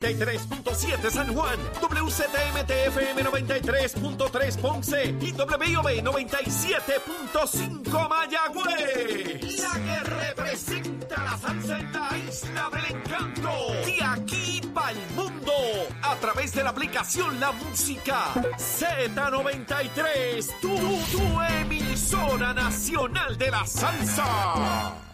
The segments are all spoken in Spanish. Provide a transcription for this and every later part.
93.7 San Juan, WZMTFM 93.3 Ponce y WIOB 97.5 Mayagüez. La que representa la salsa en la isla del encanto. De aquí para el mundo. A través de la aplicación La Música Z93. Tu, tu emisora nacional de la salsa. Nación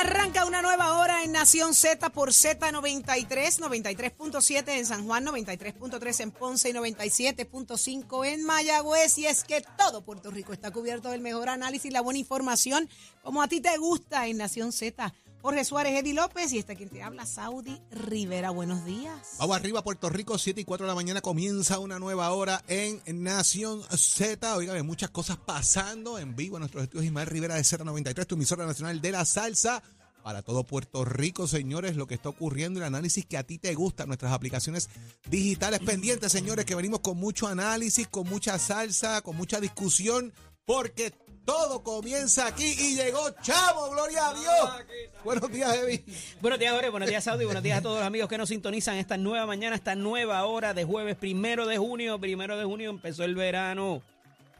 Arranca una nueva hora en Nación Z por Z93, 93.7 en San Juan, 93.3 en Ponce y 97.5 en Mayagüez. Y es que todo Puerto Rico está cubierto del mejor análisis, la buena información, como a ti te gusta en Nación Z. Jorge Suárez, Eddie López y está quien te habla, Saudi Rivera. Buenos días. Vamos arriba, Puerto Rico, 7 y 4 de la mañana comienza una nueva hora en Nación Z. Oigan, muchas cosas pasando en vivo en nuestros estudios. Ismael Rivera de Z93, tu emisora nacional de la salsa. Para todo Puerto Rico, señores, lo que está ocurriendo, el análisis que a ti te gusta, nuestras aplicaciones digitales pendientes, señores, que venimos con mucho análisis, con mucha salsa, con mucha discusión, porque todo comienza aquí y llegó Chavo, gloria a Dios. Buenos días, Evi. Buenos días, Jorge. Buenos días, Saudi. Buenos días a todos los amigos que nos sintonizan esta nueva mañana, esta nueva hora de jueves primero de junio. Primero de junio empezó el verano.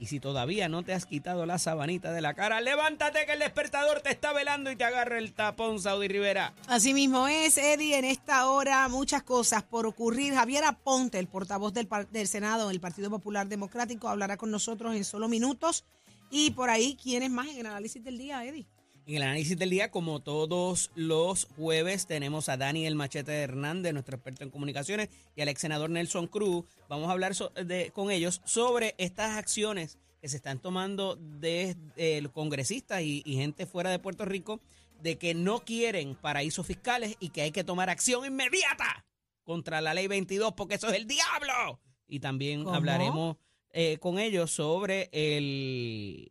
Y si todavía no te has quitado la sabanita de la cara, levántate que el despertador te está velando y te agarra el tapón, Saudi Rivera. Así mismo es, Eddie, en esta hora muchas cosas por ocurrir. Javier Aponte, el portavoz del Senado del Partido Popular Democrático, hablará con nosotros en solo minutos. Y por ahí, ¿quiénes más en el análisis del día, Eddie? En el análisis del día, como todos los jueves, tenemos a Daniel Machete Hernández, nuestro experto en comunicaciones, y al ex senador Nelson Cruz. Vamos a hablar so- de- con ellos sobre estas acciones que se están tomando de, eh, los congresistas y, y gente fuera de Puerto Rico de que no quieren paraísos fiscales y que hay que tomar acción inmediata contra la ley 22 porque eso es el diablo. Y también ¿Cómo? hablaremos eh, con ellos sobre el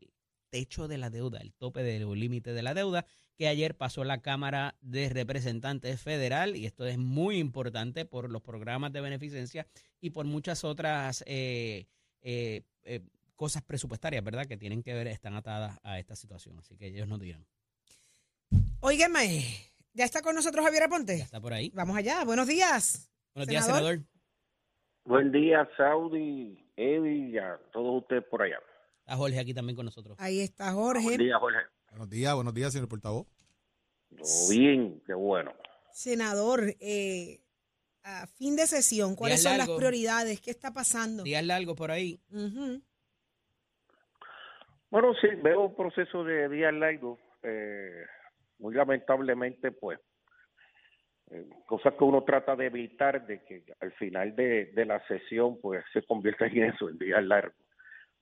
techo de la deuda, el tope del límite de la deuda, que ayer pasó la Cámara de Representantes Federal, y esto es muy importante por los programas de beneficencia y por muchas otras eh, eh, eh, cosas presupuestarias, ¿verdad?, que tienen que ver, están atadas a esta situación. Así que ellos nos dirán. Óigame, ¿ya está con nosotros Javier Ya Aponte? está por ahí. Vamos allá, buenos días. Buenos días, senador. Buen día, Saudi, Eddie y a todos ustedes por allá. Está Jorge aquí también con nosotros. Ahí está Jorge. Buen día, Jorge. Buenos días, buenos días, señor portavoz. Todo bien, qué bueno. Senador, eh, a fin de sesión, ¿cuáles son las prioridades? ¿Qué está pasando? Días largos por ahí. Bueno, sí, veo un proceso de días largos. eh, muy lamentablemente, pues, eh, cosas que uno trata de evitar, de que al final de, de la sesión, pues, se convierta en eso, en días largos.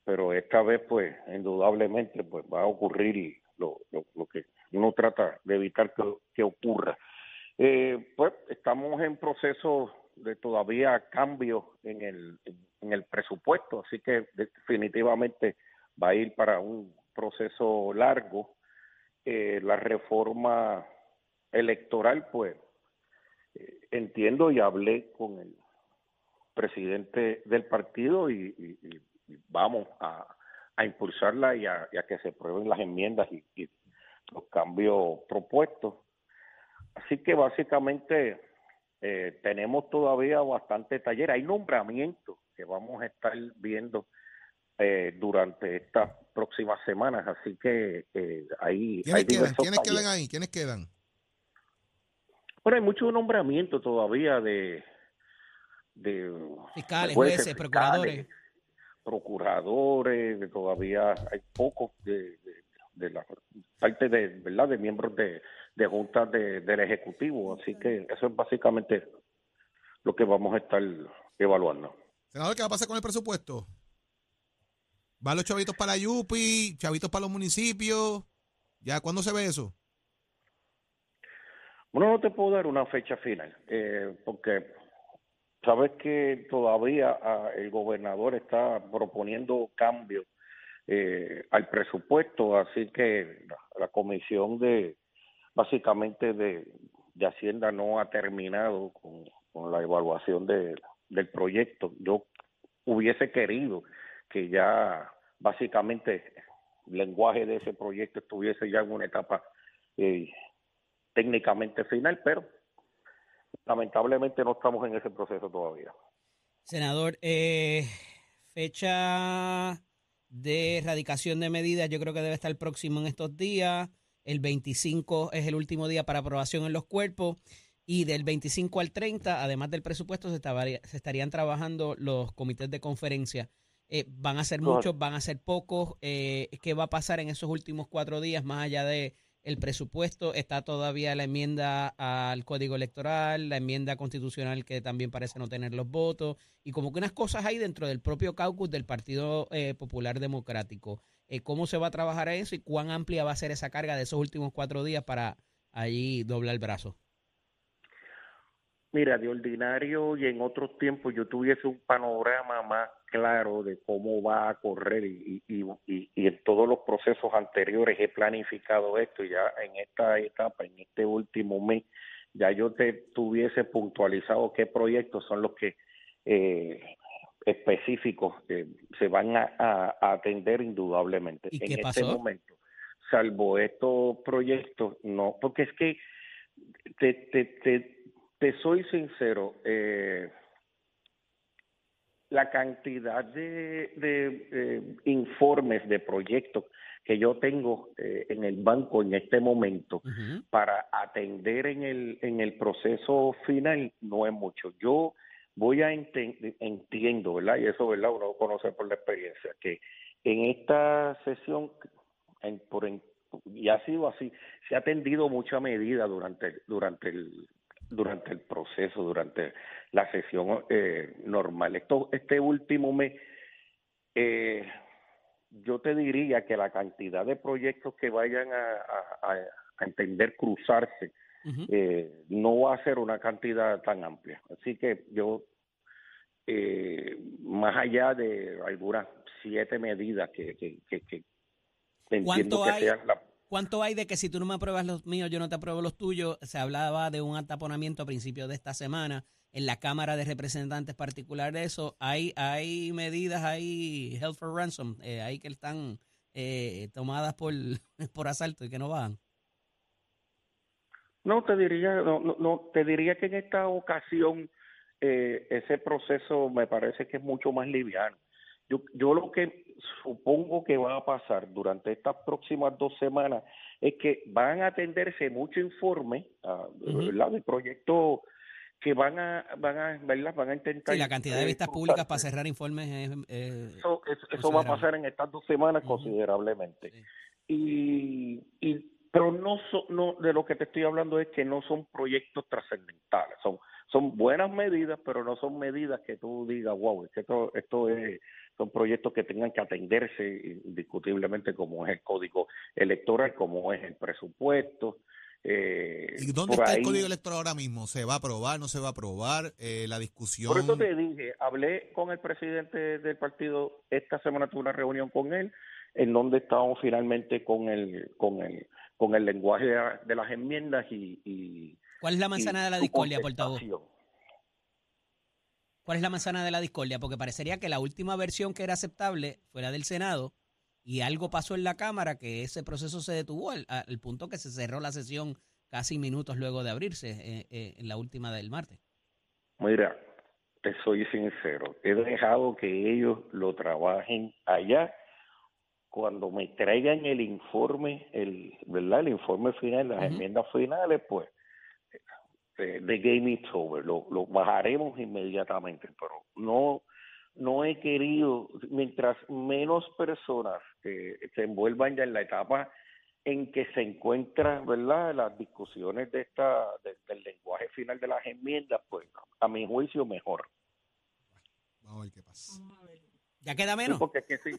Pero esta vez, pues, indudablemente, pues, va a ocurrir lo, lo, lo que uno trata de evitar que, que ocurra. Eh, pues estamos en proceso de todavía cambios en el, en el presupuesto, así que definitivamente va a ir para un proceso largo. Eh, la reforma electoral, pues entiendo y hablé con el presidente del partido y, y- y- y vamos a, a impulsarla y a, y a que se prueben las enmiendas y, y los cambios propuestos. Así que básicamente eh, tenemos todavía bastante taller. Hay nombramientos que vamos a estar viendo eh, durante estas próximas semanas. Así que eh, ahí ¿Quiénes hay quedan? ¿Quiénes quedan ahí? ¿Quiénes quedan? Bueno, hay muchos nombramientos todavía de, de Fiscales, jueces, jueces, procuradores. fiscales, procuradores, que todavía hay pocos de, de, de la parte de verdad de miembros de, de juntas de- del ejecutivo, así que eso es básicamente lo que vamos a estar evaluando. Senador, ¿qué va a pasar con el presupuesto? ¿Van los chavitos para la Yupi? ¿Chavitos para los municipios? ¿Ya cuándo se ve eso? Bueno, no te puedo dar una fecha final, eh, porque sabes que todavía ah, el gobernador está proponiendo cambios eh, al presupuesto, así que la, comisión de básicamente de, de Hacienda no ha terminado con, la evaluación de, del proyecto. Yo hubiese querido que ya básicamente el lenguaje de ese proyecto estuviese ya en una etapa eh, técnicamente final, pero lamentablemente no estamos en ese proceso todavía. Senador, eh, fecha de erradicación de medidas, yo creo que debe estar próximo en estos días. El 25 es el último día para aprobación en los cuerpos. Y del 25 al 30, además del presupuesto, se, estaría- se estarían trabajando los comités de conferencia. Eh, ¿Van a ser muchos? ¿Van a ser pocos? Eh, ¿Qué va a pasar en esos últimos cuatro días más allá de el presupuesto? Está todavía la enmienda al código electoral, la enmienda constitucional que también parece no tener los votos, y como que unas cosas hay dentro del propio caucus del Partido eh, Popular Democrático. Eh, ¿Cómo se va a trabajar eso y cuán amplia va a ser esa carga de esos últimos cuatro días para allí doblar el brazo? Mira, de ordinario y en otros tiempos yo tuviese un panorama más claro de cómo va a correr y, y, y, y en todos los procesos anteriores he planificado esto y ya en esta etapa, en este último mes, ya yo te tuviese puntualizado qué proyectos son los que eh, específicos que se van a, a- a atender indudablemente. ¿Y en qué este pasó? momento, salvo estos proyectos, no, porque es que te, te, te, te soy sincero, eh, la cantidad de, de eh, informes de proyectos que yo tengo eh, en el banco en este momento para atender en el, en el proceso final no es mucho. Yo voy a enten- entiendo, ¿verdad? Y eso, ¿verdad? Uno lo conoce por la experiencia, que en esta sesión, en, por en- y ha sido así, se ha atendido mucha medida durante, durante el durante el proceso, durante la sesión eh, normal. Esto, este último mes, eh, yo te diría que la cantidad de proyectos que vayan a, a- a- a entender cruzarse eh, no va a ser una cantidad tan amplia. Así que yo, eh, más allá de algunas siete medidas que, que, que, que entiendo ¿Cuánto que hay? sean la, ¿Cuánto hay de que si tú no me apruebas los míos, yo no te apruebo los tuyos? Se hablaba de un ataponamiento a principios de esta semana en la Cámara de Representantes particular de eso. Hay, hay medidas, hay held for ransom, eh, que están eh, tomadas por, por asalto y que no van. No, te diría, no, no, no, te diría que en esta ocasión eh, ese proceso me parece que es mucho más liviano. Yo, yo lo que supongo que va a pasar durante estas próximas dos semanas es que van a atenderse mucho informe. ¿verdad? De proyectos que van a, van a, ¿verdad? Van a intentar. Sí, la cantidad de eh, vistas públicas para cerrar informes es... eh, Eso, eso, eso va a pasar en estas dos semanas considerablemente. Sí. Y, y pero no, so- no de lo que te estoy hablando es que no son proyectos trascendentales, son son buenas medidas, pero no son medidas que tú digas, wow, es que esto, esto es, son proyectos que tengan que atenderse indiscutiblemente como es el código electoral, como es el presupuesto. Eh, ¿Y dónde está el código electoral ahora mismo? ¿Se va a aprobar? ¿No se va a aprobar? Eh, la discusión. Por eso te dije, hablé con el presidente del partido, esta semana tuve una reunión con él, en donde estábamos finalmente con el, con el, con el lenguaje de, la- de las enmiendas y, y ¿Cuál es la manzana de la discordia, portavoz? ¿Cuál es la manzana de la discordia? Porque parecería que la última versión que era aceptable fue la del Senado y algo pasó en la Cámara que ese proceso se detuvo al, al punto que se cerró la sesión casi minutos luego de abrirse eh, eh, en la última del martes. Mira, te soy sincero, he dejado que ellos lo trabajen allá. Cuando me traigan el informe, el, ¿verdad? El informe final, las enmiendas finales, pues, eh, the game is over. Lo, lo bajaremos inmediatamente, pero no, no he querido, mientras menos personas eh, se envuelvan ya en la etapa en que se encuentran, ¿verdad? Las discusiones de esta, de- del lenguaje final de las enmiendas, pues, a mi juicio, mejor. Vamos a ver qué pasa. ¿Ya queda Sí, menos? porque es que si,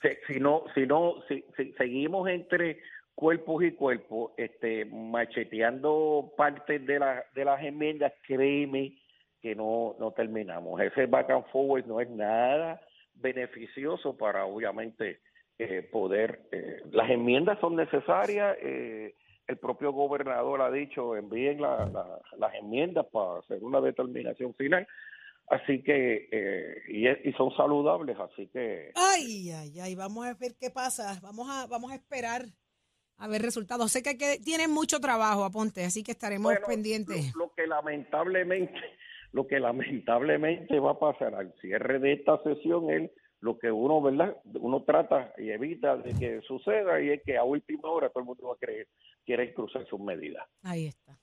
si, si no, si no, si, si seguimos entre cuerpos y cuerpos, este, macheteando partes de, la, de las enmiendas, créeme que no, no terminamos. Ese back and forward no es nada beneficioso para, obviamente, eh, poder. Eh, las enmiendas son necesarias. Eh, el propio gobernador ha dicho envíen la- la- las enmiendas para hacer una determinación final. Así que, eh, y, y son saludables, así que Ay, ay, ay, vamos a ver qué pasa. Vamos a, vamos a esperar a ver resultados. Sé que, que tienen mucho trabajo, aponte, así que estaremos Bueno, pendientes. Lo, lo que lamentablemente, lo que lamentablemente va a pasar al cierre de esta sesión es lo que uno, ¿verdad? Uno trata y evita de que suceda y es que a última hora todo el mundo va a creer, quiere cruzar sus medidas. Ahí está.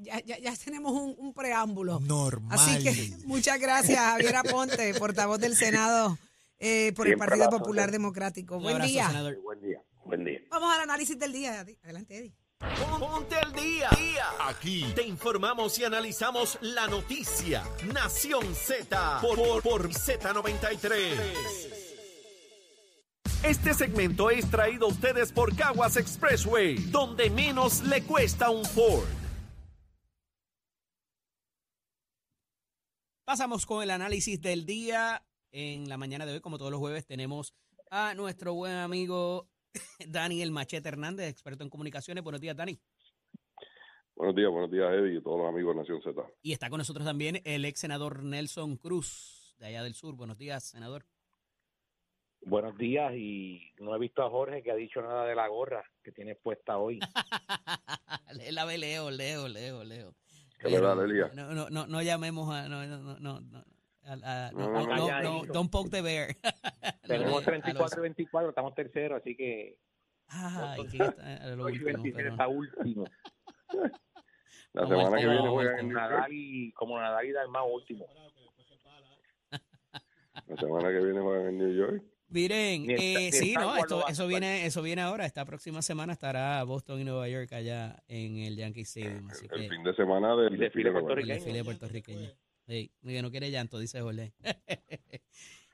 Ya, ya, ya tenemos un, un preámbulo. Normal. Así que muchas gracias, Javier Aponte, portavoz del Senado eh, por el Partido la Popular. Democrático. Un Buen abrazo, día. senador. Buen día, buen día. Vamos al análisis del día. Adelante, Eddie. Ponte al día. Aquí te informamos y analizamos la noticia. Nación Z por, por, por Z93. Este segmento es traído a ustedes por Caguas Expressway, donde menos le cuesta un Ford. Pasamos con el análisis del día. En la mañana de hoy, como todos los jueves, tenemos a nuestro buen amigo Daniel Machete Hernández, experto en comunicaciones. Buenos días, Dani. Buenos días, buenos días, Eddie y todos los amigos de Nación Z. Y está con nosotros también el ex senador Nelson Cruz, de allá del sur. Buenos días, senador. Buenos días y no he visto a Jorge que ha dicho nada de la gorra que tienes puesta hoy. la ve Leo, Leo, Leo, Leo. ¿Qué le da, Lelia? No, no, no, no llamemos a... No, no, no, no, a- a- No, no, no, no, don't poke the bear. Tenemos A los- 34 y 24, estamos terceros, así que Ay, que está lo 8 y último, 26 pero- está último. La Vamos semana que viene vamos juegan en. Nadal y, como Nadal y Dalmau último. La semana que viene juegan en New York. Miren, eh, sí, no, esto, eso viene, eso viene ahora. Esta próxima semana estará Boston y Nueva York allá en el Yankee Stadium. Así El que fin de semana del El desfile de el puertorriqueño. desfile puertorriqueño. Sí, que no quiere llanto, dice Jorge.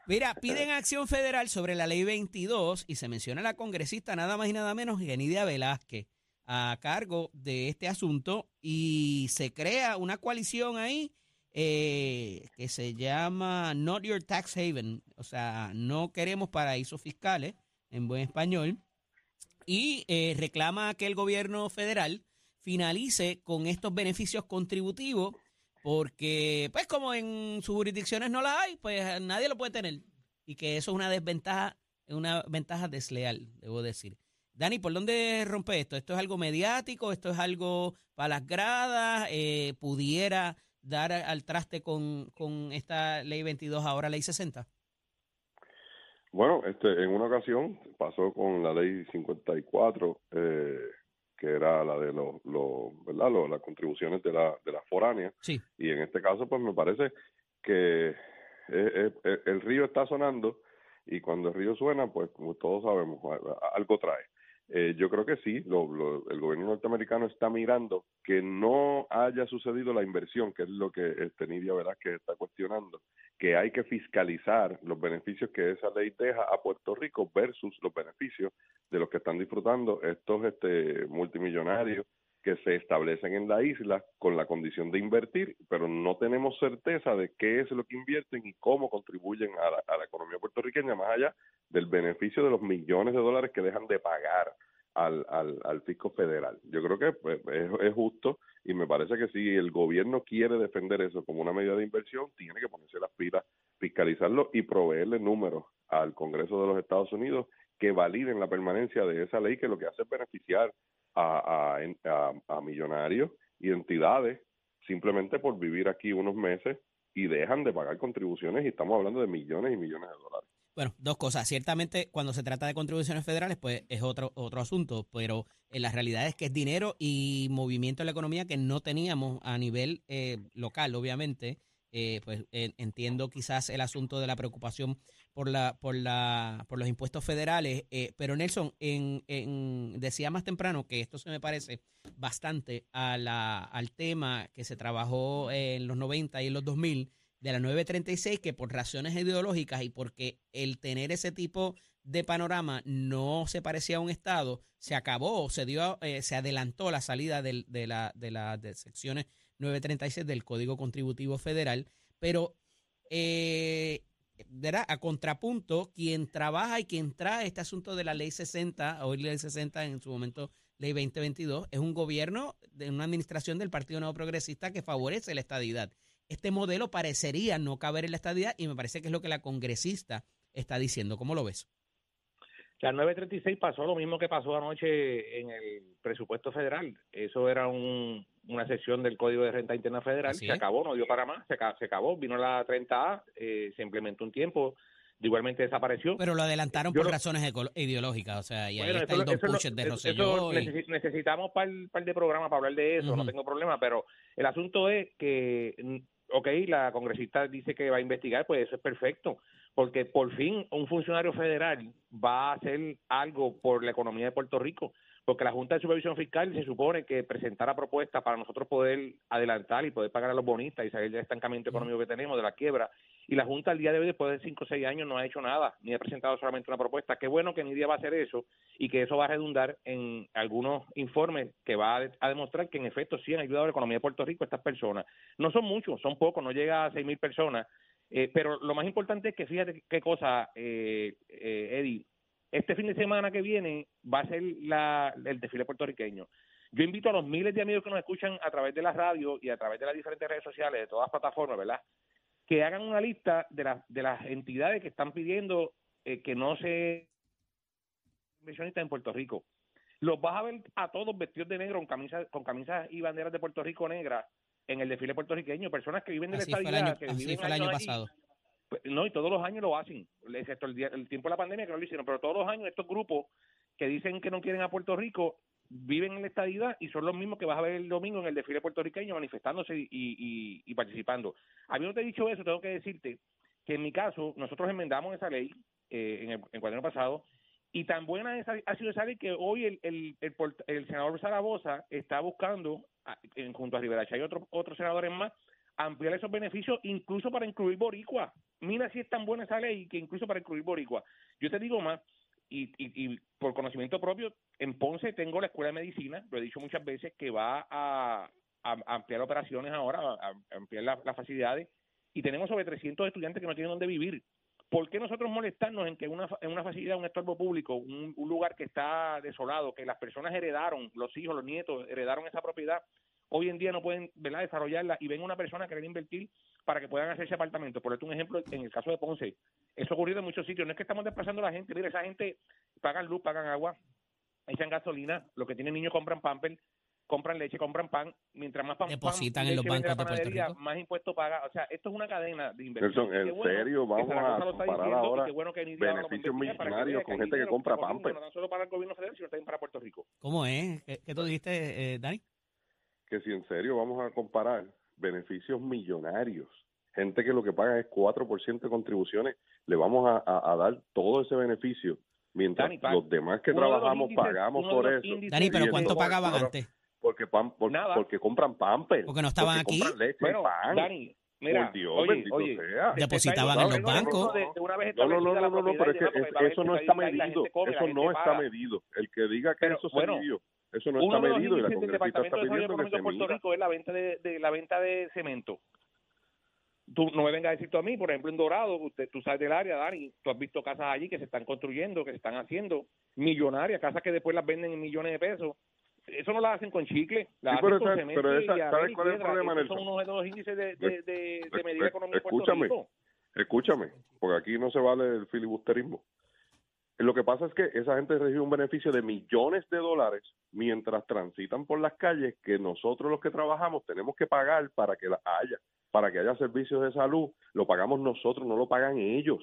Mira, piden acción federal sobre la ley 22 y se menciona a la congresista nada más y nada menos que Nidia Velázquez a cargo de este asunto y se crea una coalición ahí eh, que se llama Not Your Tax Haven, o sea, no queremos paraísos fiscales en buen español y eh, reclama que el gobierno federal finalice con estos beneficios contributivos porque, pues como en sus jurisdicciones no la hay, pues nadie lo puede tener. Y que eso es una desventaja, una ventaja desleal, debo decir. Dani, ¿por dónde rompe esto? ¿Esto es algo mediático? ¿Esto es algo para las gradas? Eh, ¿Pudiera dar al traste con, con esta ley 22, ahora ley 60? Bueno, este, en una ocasión pasó con la ley 54, eh, que era la de los, los ¿verdad? Los- las contribuciones de la, de las foráneas. Sí. Y en este caso, pues me parece que eh, eh, eh, el río está sonando y cuando el río suena, pues como todos sabemos, algo trae. Eh, yo creo que sí, lo- lo- el gobierno norteamericano está mirando que no haya sucedido la inversión, que es lo que este, Nidia Velázquez está cuestionando, que hay que fiscalizar los beneficios que esa ley deja a Puerto Rico versus los beneficios de los que están disfrutando estos este, multimillonarios que se establecen en la isla con la condición de invertir, pero no tenemos certeza de qué es lo que invierten y cómo contribuyen a la, a la economía puertorriqueña, más allá del beneficio de los millones de dólares que dejan de pagar al, al, al fisco federal. Yo creo que pues, es, es justo y me parece que si el gobierno quiere defender eso como una medida de inversión, tiene que ponerse las pilas, fiscalizarlo y proveerle números al Congreso de los Estados Unidos que validen la permanencia de esa ley que lo que hace es beneficiar a, a, a- millonarios y entidades simplemente por vivir aquí unos meses y dejan de pagar contribuciones y estamos hablando de millones y millones de dólares. Bueno, dos cosas. Ciertamente, cuando se trata de contribuciones federales, pues es otro, otro asunto, pero en la realidad es que es dinero y movimiento en la economía que no teníamos a nivel eh, local, obviamente. Eh, pues en- entiendo quizás el asunto de la preocupación por la por la por los impuestos federales, eh, pero Nelson en, en- decía más temprano que esto se me parece bastante a la, al tema que se trabajó en los 90 y en los 2000 de la 936 que por razones ideológicas y porque el tener ese tipo de panorama no se parecía a un estado, se acabó, se dio, eh, se adelantó la salida de, la, de las de secciones 936 del Código Contributivo Federal. Pero, eh. A contrapunto, quien trabaja y quien trae este asunto de la ley 60, hoy ley 60, en su momento ley 2022, es un gobierno de una administración del Partido Nuevo Progresista que favorece la estadidad. Este modelo parecería no caber en la estadidad y me parece que es lo que la congresista está diciendo. ¿Cómo lo ves? La 936 pasó lo mismo que pasó anoche en el presupuesto federal. Eso era un, una sección del Código de Renta Interna Federal. Se acabó, no dio para más, se, se acabó. Vino la 30A, eh, se implementó un tiempo, igualmente desapareció. Pero lo adelantaron Yo por no- razones ideológicas, o sea, y ahí Bueno, está eso el lo- Don lo- Puches de Rosselló. y- necesi- necesitamos par, par de programas para hablar de eso, no Ujú. tengo problema, pero el asunto es que, ok, la congresista dice que va a investigar, pues eso es perfecto, porque por fin un funcionario federal va a hacer algo por la economía de Puerto Rico, porque la Junta de Supervisión Fiscal se supone que presentara propuestas para nosotros poder adelantar y poder pagar a los bonistas y salir del estancamiento económico que tenemos, de la quiebra, y la Junta al día de hoy, después de cinco o seis años, no ha hecho nada, ni ha presentado solamente una propuesta. Qué bueno que Nidia va a hacer eso y que eso va a redundar en algunos informes que va a, a demostrar que en efecto sí han ayudado a la economía de Puerto Rico estas personas. No son muchos, son pocos, no llega a seis mil personas, eh, pero lo más importante es que fíjate qué cosa, eh, eh, Eddie, este fin de semana que viene va a ser la, el desfile puertorriqueño. Yo invito a los miles de amigos que nos escuchan a través de la radio y a través de las diferentes redes sociales, de todas las plataformas, ¿verdad? Que hagan una lista de, las de las entidades que están pidiendo eh, que no se inversionistas en Puerto Rico. Los vas a ver a todos vestidos de negro con camisas con camisas y banderas de Puerto Rico negras en el desfile puertorriqueño, personas que viven de la año, que viven fue el año allí, pasado. Pues, no, y todos los años lo hacen, excepto el, día- el tiempo de la pandemia que no lo hicieron, pero todos los años estos grupos que dicen que no quieren a Puerto Rico viven en la estadidad y son los mismos que vas a ver el domingo en el desfile puertorriqueño manifestándose y, y, y participando. Habiendo te dicho eso, tengo que decirte que en mi caso, nosotros enmendamos esa ley eh, en el en pasado y tan buena esa- ha sido esa ley que hoy el, el, el, el senador Zaragoza está buscando, a- en- junto a Rivera y otros otros senadores más, ampliar esos beneficios incluso para incluir boricua. Mira si es tan buena esa ley que incluso para incluir boricua. Yo te digo más, y, y, y por conocimiento propio, en Ponce tengo la escuela de medicina, lo he dicho muchas veces, que va a, ampliar operaciones ahora, a, ampliar la- las facilidades, y tenemos sobre 300 estudiantes que no tienen dónde vivir. ¿Por qué nosotros molestarnos en que una, en una facilidad, un estorbo público, un lugar que está desolado, que las personas heredaron, los hijos, los nietos, heredaron esa propiedad, hoy en día no pueden ¿verdad? desarrollarla y ven una persona querer invertir para que puedan hacerse apartamentos? Por esto un ejemplo, en el caso de Ponce, eso ha ocurrido en muchos sitios. No es que estamos desplazando a la gente, mira, esa gente pagan luz, pagan agua, echan gasolina, los que tienen niños compran pamper, compran leche, compran pan, mientras más pan, en los bancos de Puerto panadería, Rico. más impuestos paga. O sea, esto es una cadena de inversión. Nelson, en bueno serio, que vamos a lo está comparar diciendo y ahora qué bueno que beneficios que millonarios con gente que dinero compra Pampers. No tan solo para el gobierno federal, sino también para Puerto Rico. ¿Cómo es? ¿Qué, qué tú dijiste, eh, Dani? Que si en serio vamos a comparar beneficios millonarios, gente que lo que paga es 4% de contribuciones, le vamos a, a- a dar todo ese beneficio, mientras Dani, los demás que trabajamos índices- pagamos por eso. índices Dani, pero ¿cuánto pagaban antes? Porque, pan, por- Nada. porque compran Pampers. Porque no estaban porque aquí. compran leche Bueno, pan. Dani, mira, por Dios, oye, bendito oye, sea. te- te Depositaban en los bancos. de- de una vez No, no, no, no, no, pero es que es- eso no está medido. come, Eso no está medido. El que diga que Pero, eso se bueno, midió, eso no Uno está de los medido y la del Departamento está de Desarrollo que de Puerto. Rico es la venta de, de la venta de cemento. Tú no me vengas a decir tú a mí, por ejemplo, en Dorado, usted, tú sabes del área, Dani, tú has visto casas allí que se están construyendo, que se están haciendo millonarias, casas que después las venden en millones de pesos. Eso no las hacen con chicle, las Sí, hacen pero con esa- cemento pero y esa- ¿sabes cuál es el problema, son unos de los índices de, de, de, de medida económica Puerto. Rico. Escúchame, porque aquí no se vale el filibusterismo. Lo que pasa es que esa gente recibe un beneficio de millones de dólares mientras transitan por las calles que nosotros los que trabajamos tenemos que pagar para que las haya, para que haya servicios de salud, lo pagamos nosotros, no lo pagan ellos.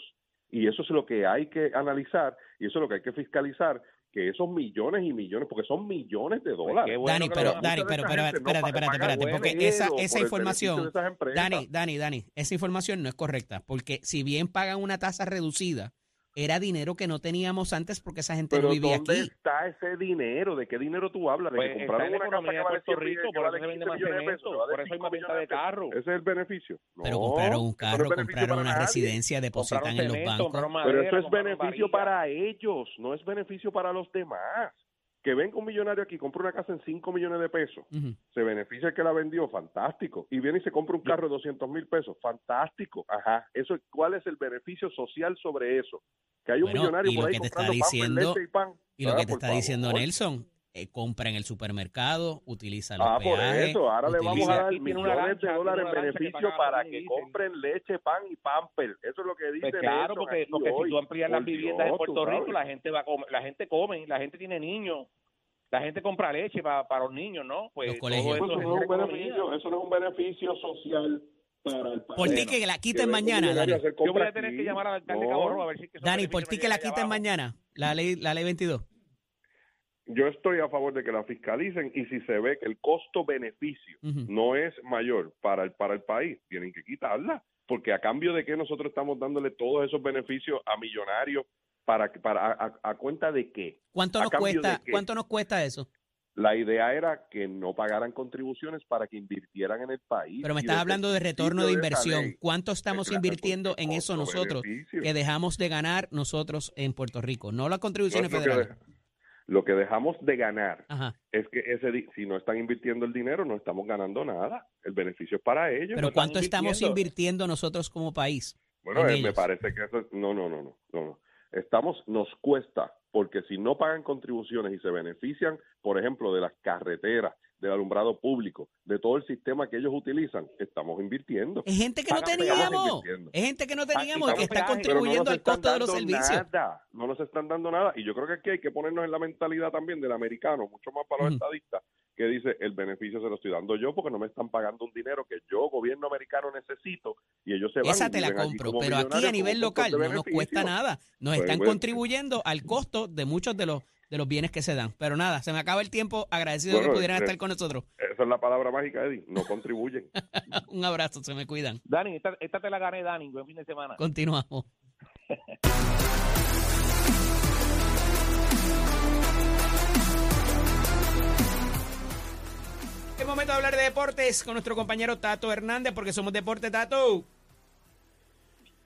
Y eso es lo que hay que analizar y eso es lo que hay que fiscalizar, que esos millones y millones, porque son millones de dólares. qué bueno Dani, que pero, Dani, pero, esa pero, no espérate, espérate, espérate, porque esa, por esa información, beneficio de esas empresas. Dani, Dani, Dani, esa información no es correcta, porque si bien pagan una tasa reducida, era dinero que no teníamos antes porque esa gente Pero no vivía ¿dónde aquí. está ese dinero? ¿De qué dinero tú hablas? ¿De Pues que compraron una casa de Puerto 100 Rico, por eso se vende 15 más millones de cemento, pesos, que vale por eso hay 5 más venta de carros. Ese es el beneficio. Pero No, compraron un no carro, beneficio compraron una nadie. residencia, depositan Compraron en los bancos. compraron Pero madera, eso es beneficio varilla. para ellos, no es beneficio para los demás. Que venga un millonario aquí, compra una casa en 5 millones de pesos, se beneficia el que la vendió, fantástico. Y viene y se compra un carro de 200 mil pesos, fantástico. Ajá. Eso, ¿Cuál es el beneficio social sobre eso? Que hay un Bueno, millonario y por lo ahí que te está comprando pan, diciendo- leche y pan. Y lo Ah, que te por está diciendo Nelson, eh, compra en el supermercado, utiliza los Ah, por peajes, eso, ahora le vamos a dar millones de dólares en que beneficio para que dicen. compren leche, pan y pamper. Eso es lo que dice Pues claro, porque, porque si tú amplías las viviendas en Dios, tú Puerto Rico, sabes. la gente va a comer, la gente come, la gente tiene niños, la gente compra leche para, para los niños, ¿no? Pues Los todo colegios. eso Eso es no es un beneficio, eso no es un beneficio social para el país. Por ti que la quiten mañana, Dani. Yo voy a tener aquí. que llamar al alcalde No. Cabo Rojo a ver si es que Dani, por ti que la quiten mañana, la ley, la ley 22. Yo estoy a favor de que la fiscalicen y si se ve que el costo-beneficio no es mayor para el, para el país, tienen que quitarla. Porque a cambio de que nosotros estamos dándole todos esos beneficios a millonarios, para, para a, cuenta de qué? ¿Cuánto ¿A nos cuesta, qué? cuánto nos cuesta eso? La idea era que no pagaran contribuciones para que invirtieran en el país. Pero me estás hablando de retorno de inversión. ¿Cuánto estamos invirtiendo en eso nosotros que dejamos de ganar nosotros en Puerto Rico? No las contribuciones federales. de- lo que dejamos de ganar Ajá. es que ese si no están invirtiendo el dinero, no estamos ganando nada. El beneficio es para ellos. Pero ¿cuánto estamos invirtiendo. nosotros como país? Bueno, en eh, me parece que eso es- no, no, no, no, no, no. Estamos, nos cuesta, porque si no pagan contribuciones y se benefician, por ejemplo, de las carreteras, del alumbrado público, de todo el sistema que ellos utilizan, estamos invirtiendo. Es gente que no teníamos. Es gente que no teníamos y que está no contribuyendo al costo de los servicios. Nada, no nos están dando nada. Y yo creo que aquí hay que ponernos en la mentalidad también del americano, mucho más para los estadistas, que dice el beneficio se lo estoy dando yo porque no me están pagando un dinero que yo, gobierno americano, necesito y ellos se van. Esa te la compro, pero aquí a nivel local no nos cuesta nada. Nos Pues, están bueno. contribuyendo al costo de muchos de los de los bienes que se dan. Pero nada, se me acaba el tiempo. Agradecido Bueno, que pudieran eh, estar con nosotros. Esa es la palabra mágica, Eddie. No contribuyen. Un abrazo, se me cuidan. Dani, esta, esta te la gané, Dani, buen fin de semana. Continuamos. Es momento de hablar de deportes con nuestro compañero Tato Hernández, porque somos Deporte Tato.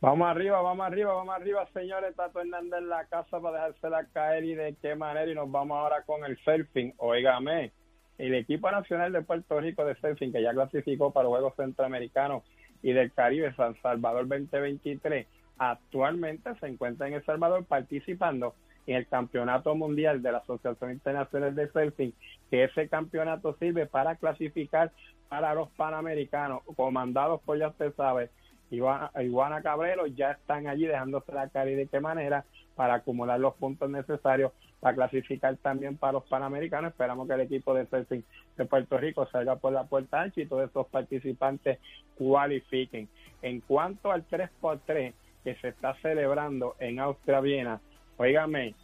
Vamos arriba, vamos arriba, vamos arriba, señores. Tato Hernández en la casa para dejársela caer y de qué manera. Y nos vamos ahora con el surfing. Óigame, el equipo nacional de Puerto Rico de surfing, que ya clasificó para los Juegos Centroamericanos y del Caribe San Salvador 2023, actualmente se encuentra en El Salvador participando en el Campeonato Mundial de la Asociación Internacional de Surfing, que ese campeonato sirve para clasificar para los Panamericanos, comandados por, ya usted sabe, Iguana, Iguana Cabrero, ya están allí dejándose la cara y de qué manera para acumular los puntos necesarios para clasificar también para los Panamericanos. Esperamos que el equipo de surfing de Puerto Rico salga por la puerta ancha y todos esos participantes cualifiquen. En cuanto al 3x3 que se está celebrando en Austria, Viena, Óigame,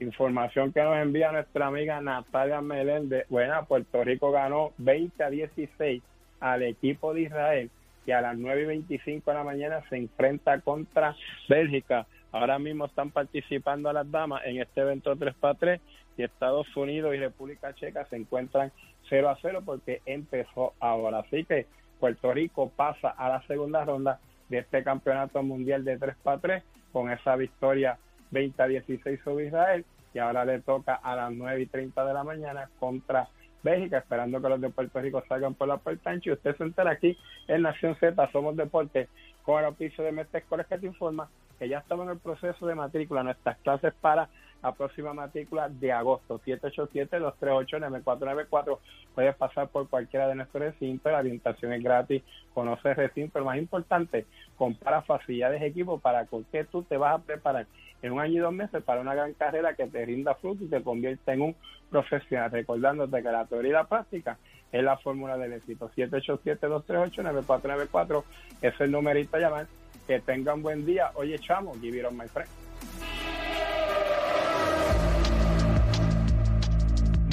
información que nos envía nuestra amiga Natalia Meléndez. Bueno, Puerto Rico ganó 20 a 16 al equipo de Israel que a las 9 y 25 de la mañana se enfrenta contra Bélgica. Ahora mismo están participando las damas en este evento 3x3 y Estados Unidos y República Checa se encuentran 0 a 0 porque empezó ahora. Así que Puerto Rico pasa a la segunda ronda de este campeonato mundial de 3x3 con esa victoria 20 a 16 sobre Israel y ahora le toca a las 9 y 30 de la mañana contra Bélgica, esperando que los de Puerto Rico salgan por la puerta ancha y usted se entera aquí en Nación Z, Somos Deporte, con el oficio de Mestre Escoles que te informa que ya estamos en el proceso de matrícula, nuestras clases para la próxima matrícula de agosto, 787-238-9494. Puedes pasar por cualquiera de nuestros recintos, la orientación es gratis, conoce recinto, pero más importante, compara facilidades de equipo para con qué tú te vas a preparar en un año y dos meses para una gran carrera que te rinda fruto y te convierta en un profesional, recordándote que la teoría y la práctica es la fórmula del éxito. 787-238-9494 es el numerito a llamar. Que tengan buen día. Oye, chamo, give it on my friend.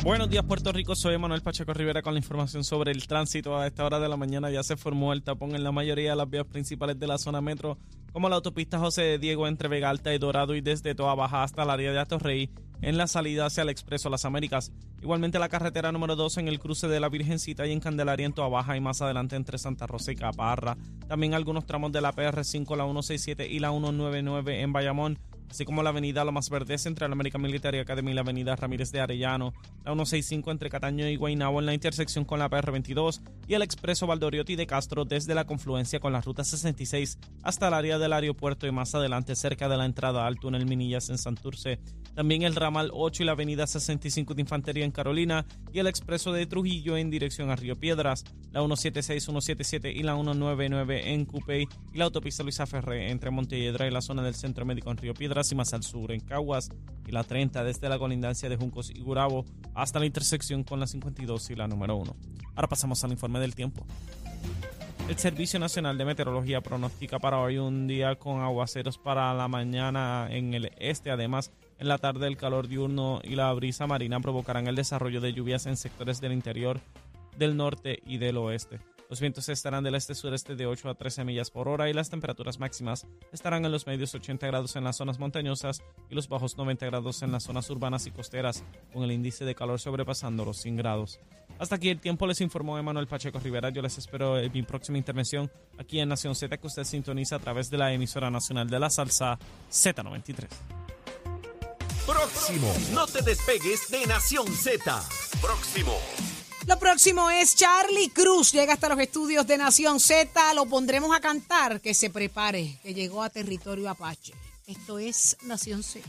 Buenos días Puerto Rico, soy Manuel Pacheco Rivera con la información sobre el tránsito. A esta hora de la mañana ya se formó el tapón en la mayoría de las vías principales de la zona metro, como la autopista José de Diego entre Vega Alta y Dorado y desde Toa Baja hasta el área de Atorrey en la salida hacia el Expreso Las Américas. Igualmente la carretera número 2 en el cruce de la Virgencita y en Candelaria en Toa Baja y más adelante entre Santa Rosa y Caparra. También algunos tramos de la PR5, la 167 y la 199 en Bayamón así como la avenida Lomas Verdes entre la American Military Academy y la avenida Ramírez de Arellano, la 165 entre Cataño y Guaynabo en la intersección con la PR22 y el expreso Valdoriotti de Castro desde la confluencia con la ruta 66 hasta el área del aeropuerto y más adelante cerca de la entrada al túnel Minillas en Santurce. También el ramal 8 y la avenida 65 de Infantería en Carolina y el expreso de Trujillo en dirección a Río Piedras, la 176, 177 y la 199 en Cupey y la autopista Luisa Ferré entre Montelledra y la zona del Centro Médico en Río Piedras y más al sur en Caguas y la 30 desde la colindancia de Juncos y Gurabo hasta la intersección con la 52 y la número 1. Ahora pasamos al informe del tiempo. El Servicio Nacional de Meteorología pronostica para hoy un día con aguaceros para la mañana en el este. Además, en la tarde el calor diurno y la brisa marina provocarán el desarrollo de lluvias en sectores del interior, del norte y del oeste. Los vientos estarán del este-sureste de 8 a 13 millas por hora y las temperaturas máximas estarán en los medios 80 grados en las zonas montañosas y los bajos 90 grados en las zonas urbanas y costeras, con el índice de calor sobrepasando los 100 grados. Hasta aquí el tiempo les informó Emanuel Pacheco Rivera. Yo les espero en mi próxima intervención aquí en Nación Z que usted sintoniza a través de la emisora nacional de la salsa Z93. Próximo. No te despegues de Nación Z. Próximo. Lo próximo es Charlie Cruz. Llega hasta los estudios de Nación Z. Lo pondremos a cantar. Que se prepare, que llegó a territorio Apache. Esto es Nación Z.